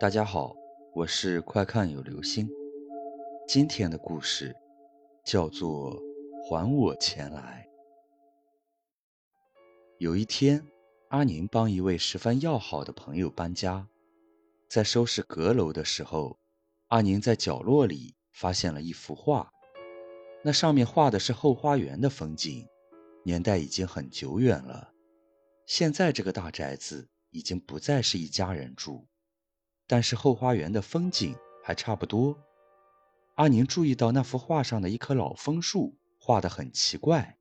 大家好，我是快看有流星。今天的故事叫做《还我钱来》。有一天，阿宁帮一位十分要好的朋友搬家，在收拾阁楼的时候，阿宁在角落里发现了一幅画，那上面画的是后花园的风景，年代已经很久远了。现在这个大宅子。已经不再是一家人住，但是后花园的风景还差不多。阿宁注意到那幅画上的一棵老枫树画得很奇怪，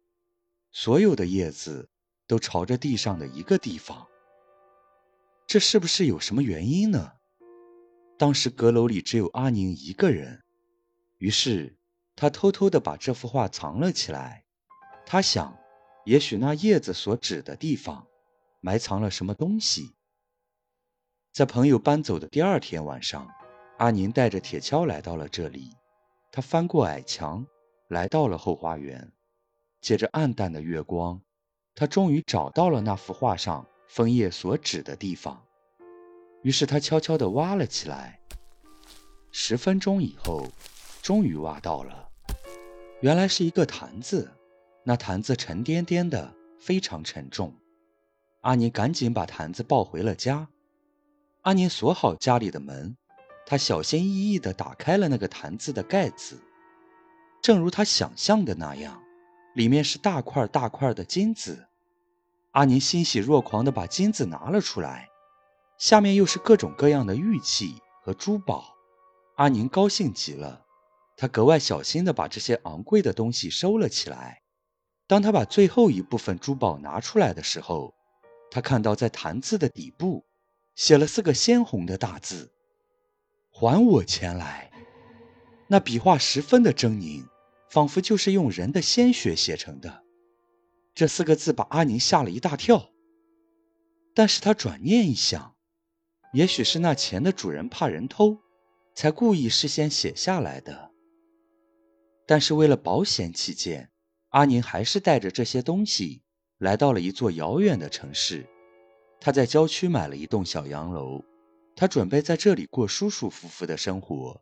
所有的叶子都朝着地上的一个地方。这是不是有什么原因呢？当时阁楼里只有阿宁一个人，于是他偷偷地把这幅画藏了起来。他想，也许那叶子所指的地方。埋藏了什么东西？在朋友搬走的第二天晚上，阿宁带着铁锹来到了这里。他翻过矮墙，来到了后花园。借着暗淡的月光，他终于找到了那幅画上枫叶所指的地方。于是他悄悄地挖了起来。十分钟以后，终于挖到了，原来是一个坛子。那坛子沉甸甸的，非常沉重。阿宁赶紧把坛子抱回了家。阿宁锁好家里的门，他小心翼翼地打开了那个坛子的盖子。正如他想象的那样，里面是大块大块的金子。阿宁欣喜若狂地把金子拿了出来，下面又是各种各样的玉器和珠宝。阿宁高兴极了，他格外小心地把这些昂贵的东西收了起来。当他把最后一部分珠宝拿出来的时候，他看到在坛子的底部，写了四个鲜红的大字：“还我钱来。”那笔画十分的狰狞，仿佛就是用人的鲜血写成的。这四个字把阿宁吓了一大跳。但是他转念一想，也许是那钱的主人怕人偷，才故意事先写下来的。但是为了保险起见，阿宁还是带着这些东西。来到了一座遥远的城市，他在郊区买了一栋小洋楼，他准备在这里过舒舒服服的生活。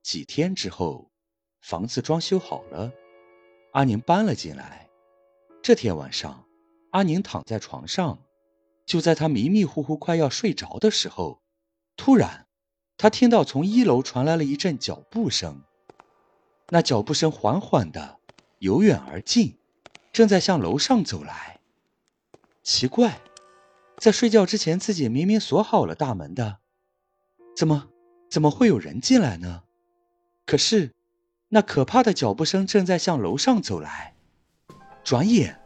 几天之后，房子装修好了，阿宁搬了进来。这天晚上，阿宁躺在床上，就在他迷迷糊糊快要睡着的时候，突然，他听到从一楼传来了一阵脚步声，那脚步声缓缓的由远而近。正在向楼上走来，奇怪，在睡觉之前自己明明锁好了大门的，怎么怎么会有人进来呢？可是，那可怕的脚步声正在向楼上走来。转眼，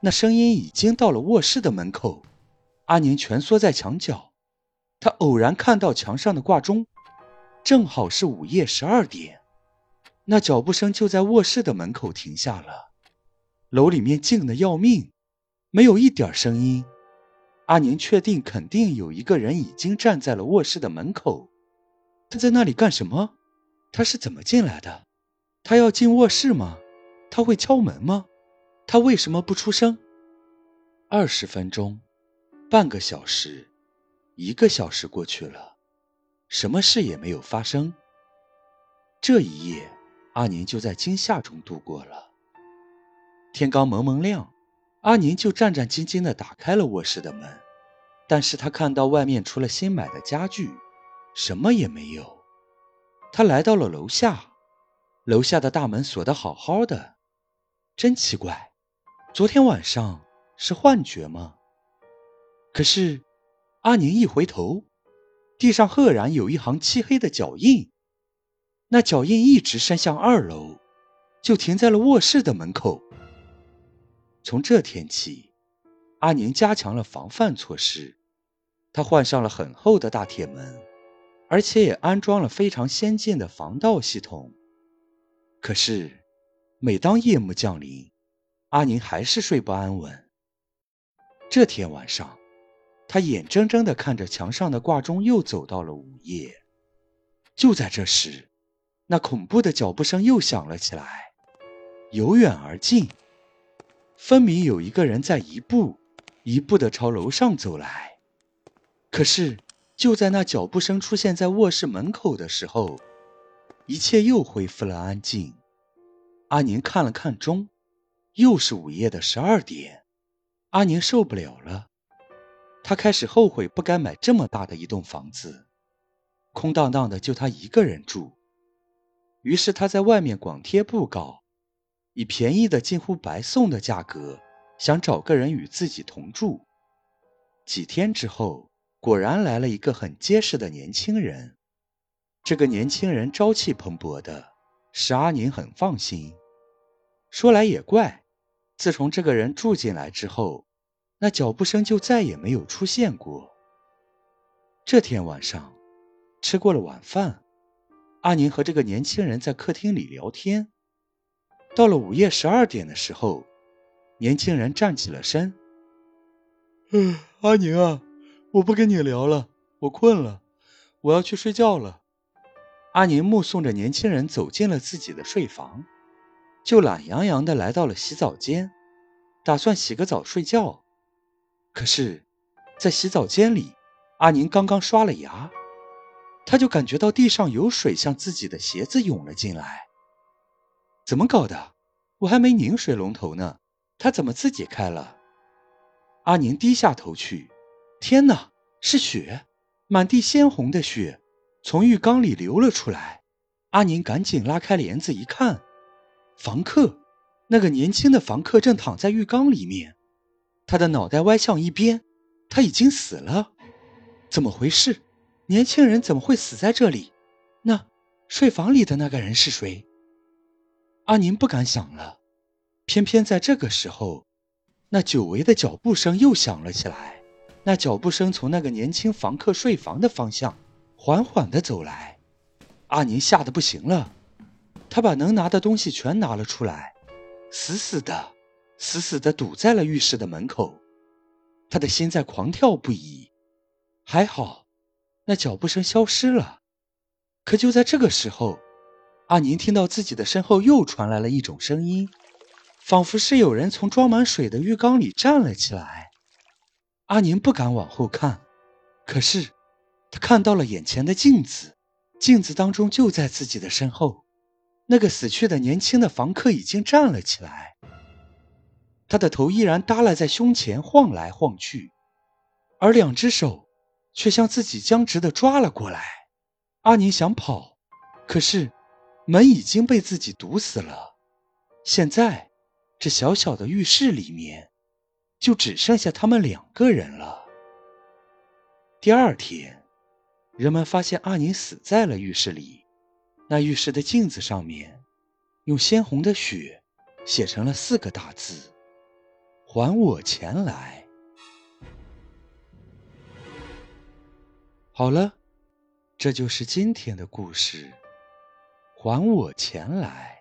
那声音已经到了卧室的门口。阿宁蜷缩在墙角，他偶然看到墙上的挂钟，正好是午夜十二点。那脚步声就在卧室的门口停下了。楼里面静的要命，没有一点声音。阿宁确定，肯定有一个人已经站在了卧室的门口。他在那里干什么？他是怎么进来的？他要进卧室吗？他会敲门吗？他为什么不出声？二十分钟，半个小时，一个小时过去了，什么事也没有发生。这一夜，阿宁就在惊吓中度过了。天刚蒙蒙亮，阿宁就战战兢兢地打开了卧室的门，但是他看到外面除了新买的家具，什么也没有。他来到了楼下，楼下的大门锁得好好的，真奇怪，昨天晚上是幻觉吗？可是，阿宁一回头，地上赫然有一行漆黑的脚印，那脚印一直伸向二楼，就停在了卧室的门口。从这天起，阿宁加强了防范措施。他换上了很厚的大铁门，而且也安装了非常先进的防盗系统。可是，每当夜幕降临，阿宁还是睡不安稳。这天晚上，他眼睁睁地看着墙上的挂钟又走到了午夜。就在这时，那恐怖的脚步声又响了起来，由远而近。分明有一个人在一步一步地朝楼上走来，可是就在那脚步声出现在卧室门口的时候，一切又恢复了安静。阿宁看了看钟，又是午夜的十二点。阿宁受不了了，他开始后悔不该买这么大的一栋房子，空荡荡的，就他一个人住。于是他在外面广贴布告，以便宜的近乎白送的价格，想找个人与自己同住。几天之后。果然来了一个很结实的年轻人，这个年轻人朝气蓬勃的，使阿宁很放心。说来也怪，自从这个人住进来之后，那脚步声就再也没有出现过。这天晚上，吃过了晚饭，阿宁和这个年轻人在客厅里聊天。到了午夜十二点的时候，年轻人站起了身：“嗯，阿宁啊。”我不跟你聊了，我困了，我要去睡觉了。阿宁目送着年轻人走进了自己的睡房，就懒洋洋的来到了洗澡间，打算洗个澡睡觉。可是，在洗澡间里，阿宁刚刚刷了牙，他就感觉到地上有水向自己的鞋子涌了进来。怎么搞的？我还没拧水龙头呢，他怎么自己开了？阿宁低下头去。天哪，是血，满地鲜红的血，从浴缸里流了出来。阿宁赶紧拉开帘子一看，房客，那个年轻的房客正躺在浴缸里面，他的脑袋歪向一边，他已经死了。怎么回事？年轻人怎么会死在这里？那睡房里的那个人是谁？阿宁不敢想了。偏偏在这个时候，那久违的脚步声又响了起来。那脚步声从那个年轻房客睡房的方向缓缓地走来，阿宁吓得不行了，他把能拿的东西全拿了出来，死死的、死死的堵在了浴室的门口，他的心在狂跳不已。还好，那脚步声消失了。可就在这个时候，阿宁听到自己的身后又传来了一种声音，仿佛是有人从装满水的浴缸里站了起来。阿宁不敢往后看，可是他看到了眼前的镜子，镜子当中就在自己的身后，那个死去的年轻的房客已经站了起来，他的头依然耷拉在胸前晃来晃去，而两只手却向自己僵直的抓了过来。阿宁想跑，可是门已经被自己堵死了。现在这小小的浴室里面。就只剩下他们两个人了。第二天，人们发现阿宁死在了浴室里，那浴室的镜子上面，用鲜红的血写成了四个大字：“还我钱来。”好了，这就是今天的故事，“还我钱来。”